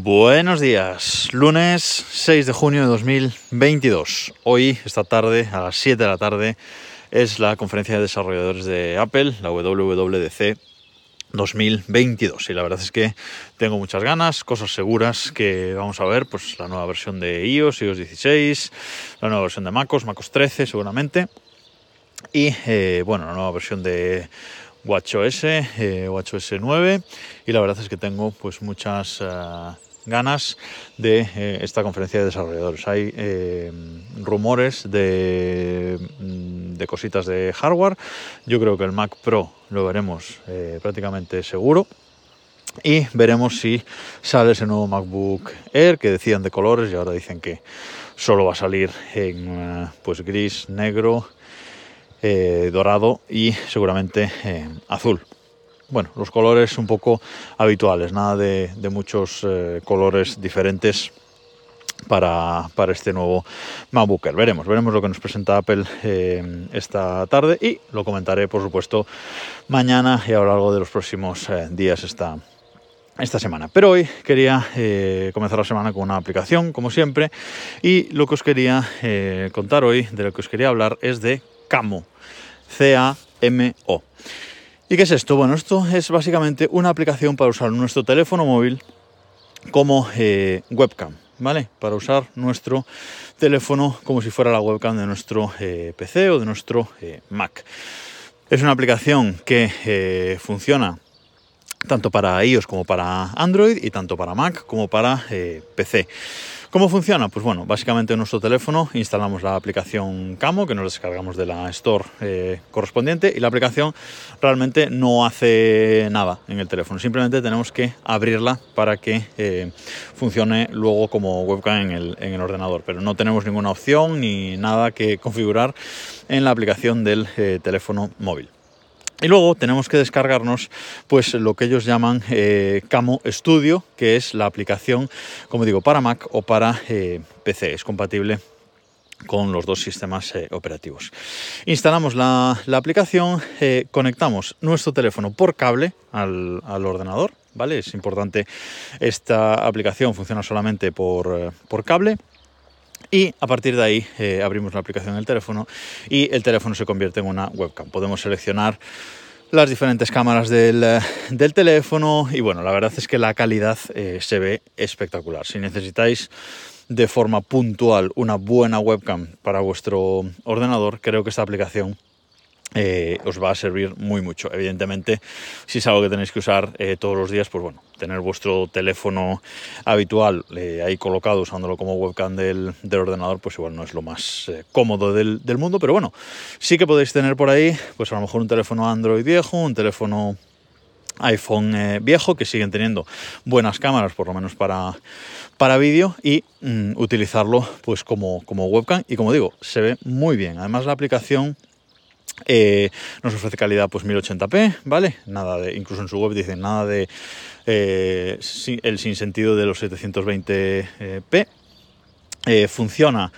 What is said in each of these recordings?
Buenos días, lunes 6 de junio de 2022. Hoy, esta tarde, a las 7 de la tarde, es la conferencia de desarrolladores de Apple, la WWDC 2022 y la verdad es que tengo muchas ganas, cosas seguras que vamos a ver, pues la nueva versión de iOS, iOS 16, la nueva versión de MacOS, MacOS 13 seguramente. Y eh, bueno, la nueva versión de WatchOS, eh, WatchOS 9 y la verdad es que tengo pues muchas eh, ganas de eh, esta conferencia de desarrolladores. Hay eh, rumores de, mm, de, cositas de hardware. Yo creo que el Mac Pro lo veremos eh, prácticamente seguro. Y veremos si sale ese nuevo MacBook Air que decían de colores y ahora dicen que solo va a salir en pues gris, negro, dorado y seguramente azul bueno, los colores un poco habituales, nada de, muchos eh, colores diferentes para, para, este nuevo MacBook Air. Veremos, veremos lo que nos presenta Apple eh, esta tarde y lo comentaré, por supuesto, mañana y a lo largo de los próximos eh, días esta, esta semana. Pero hoy quería comenzar la semana con una aplicación, como siempre, y lo que os quería contar hoy, de lo que os quería hablar, es de Camo, C-A-M-O. ¿Y qué es esto? Bueno, esto es básicamente una aplicación para usar nuestro teléfono móvil como eh, webcam, ¿vale? Para usar nuestro teléfono como si fuera la webcam de nuestro eh, PC o de nuestro eh, Mac. Es una aplicación que funciona tanto para iOS como para Android y tanto para Mac como para PC. ¿Cómo funciona? Pues bueno, básicamente en nuestro teléfono instalamos la aplicación Camo, que nos descargamos de la store eh, correspondiente, y la aplicación realmente no hace nada en el teléfono, simplemente tenemos que abrirla para que eh, funcione luego como webcam en el, en el, ordenador, pero no tenemos ninguna opción ni nada que configurar en la aplicación del eh, teléfono móvil. Y luego tenemos que descargarnos pues lo que ellos llaman eh, Camo Studio, que es la aplicación, como digo, para Mac o para eh, PC. Es compatible con los dos sistemas eh, operativos. Instalamos la, la aplicación, conectamos nuestro teléfono por cable al, al, ordenador, ¿vale? Es importante, esta aplicación funciona solamente por, por cable. Y a partir de ahí eh, abrimos la aplicación en el teléfono y el teléfono se convierte en una webcam. Podemos seleccionar las diferentes cámaras del, eh, del, teléfono y bueno, la verdad es que la calidad eh, se ve espectacular. Si necesitáis de forma puntual una buena webcam para vuestro ordenador, creo que esta aplicación eh, os va a servir muy mucho. Evidentemente, si es algo que tenéis que usar eh, todos los días, pues bueno, tener vuestro teléfono habitual eh, ahí colocado, usándolo como webcam del, ordenador, pues igual no es lo más cómodo del, mundo, pero bueno, sí que podéis tener por ahí, pues a lo mejor un teléfono Android viejo, un teléfono iPhone viejo que siguen teniendo buenas cámaras por lo menos para, para vídeo y mm, utilizarlo pues como, como webcam. Y como digo se ve muy bien. Además la aplicación eh, nos ofrece calidad pues 1080p, ¿vale? Nada incluso en su web dicen nada de eh, el sinsentido de los 720p. Eh, funciona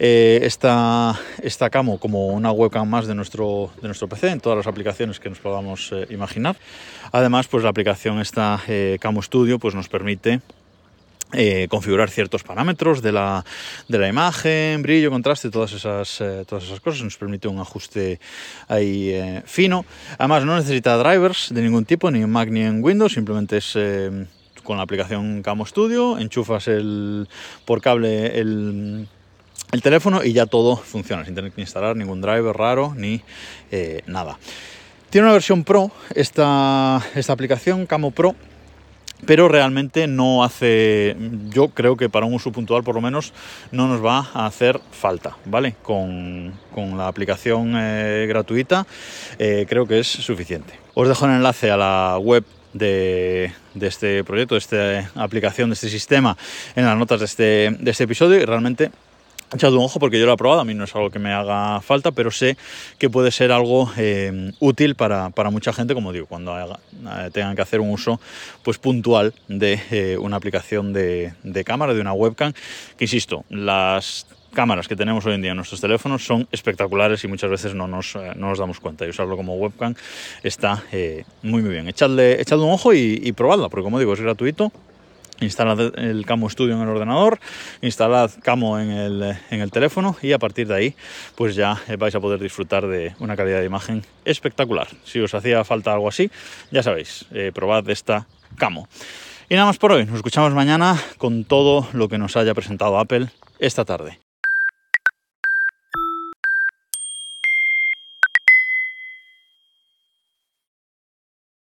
eh, esta, esta camo como una webcam más de nuestro, de nuestro PC en todas las aplicaciones que nos podamos imaginar. Además, pues la aplicación esta Camo Studio pues nos permite eh, configurar ciertos parámetros de la, de la, imagen, brillo, contraste, todas esas, eh, todas esas cosas. Nos permite un ajuste ahí eh, fino. Además, no necesita drivers de ningún tipo, ni en Mac ni en Windows, simplemente es con la aplicación Camo Studio, enchufas el, por cable el, el, teléfono y ya todo funciona, sin tener que instalar ningún driver raro ni nada. Tiene una versión Pro, esta, esta aplicación Camo Pro, pero realmente no hace, yo creo que para un uso puntual por lo menos no nos va a hacer falta, ¿vale? Con, con la aplicación eh, gratuita eh, creo que es suficiente. Os dejo el enlace a la web de, de, este proyecto, de esta aplicación, de este sistema en las notas de este, de este episodio y realmente echado un ojo porque yo lo he probado, a mí no es algo que me haga falta, pero sé que puede ser algo eh, útil para, para, mucha gente, como digo, cuando eh, tengan que hacer un uso pues puntual de eh, una aplicación de, de, cámara, de una webcam, que insisto, las cámaras que tenemos hoy en día en nuestros teléfonos son espectaculares y muchas veces no nos, no nos damos cuenta y usarlo como webcam está muy muy bien. Echadle, echadle un ojo y, y probadla, porque como digo, es gratuito instalad el Camo Studio en el ordenador, instalad Camo en el, en el, teléfono y a partir de ahí pues ya vais a poder disfrutar de una calidad de imagen espectacular. Si os hacía falta algo así, ya sabéis, eh, probad esta Camo. Y nada más por hoy, nos escuchamos mañana con todo lo que nos haya presentado Apple esta tarde.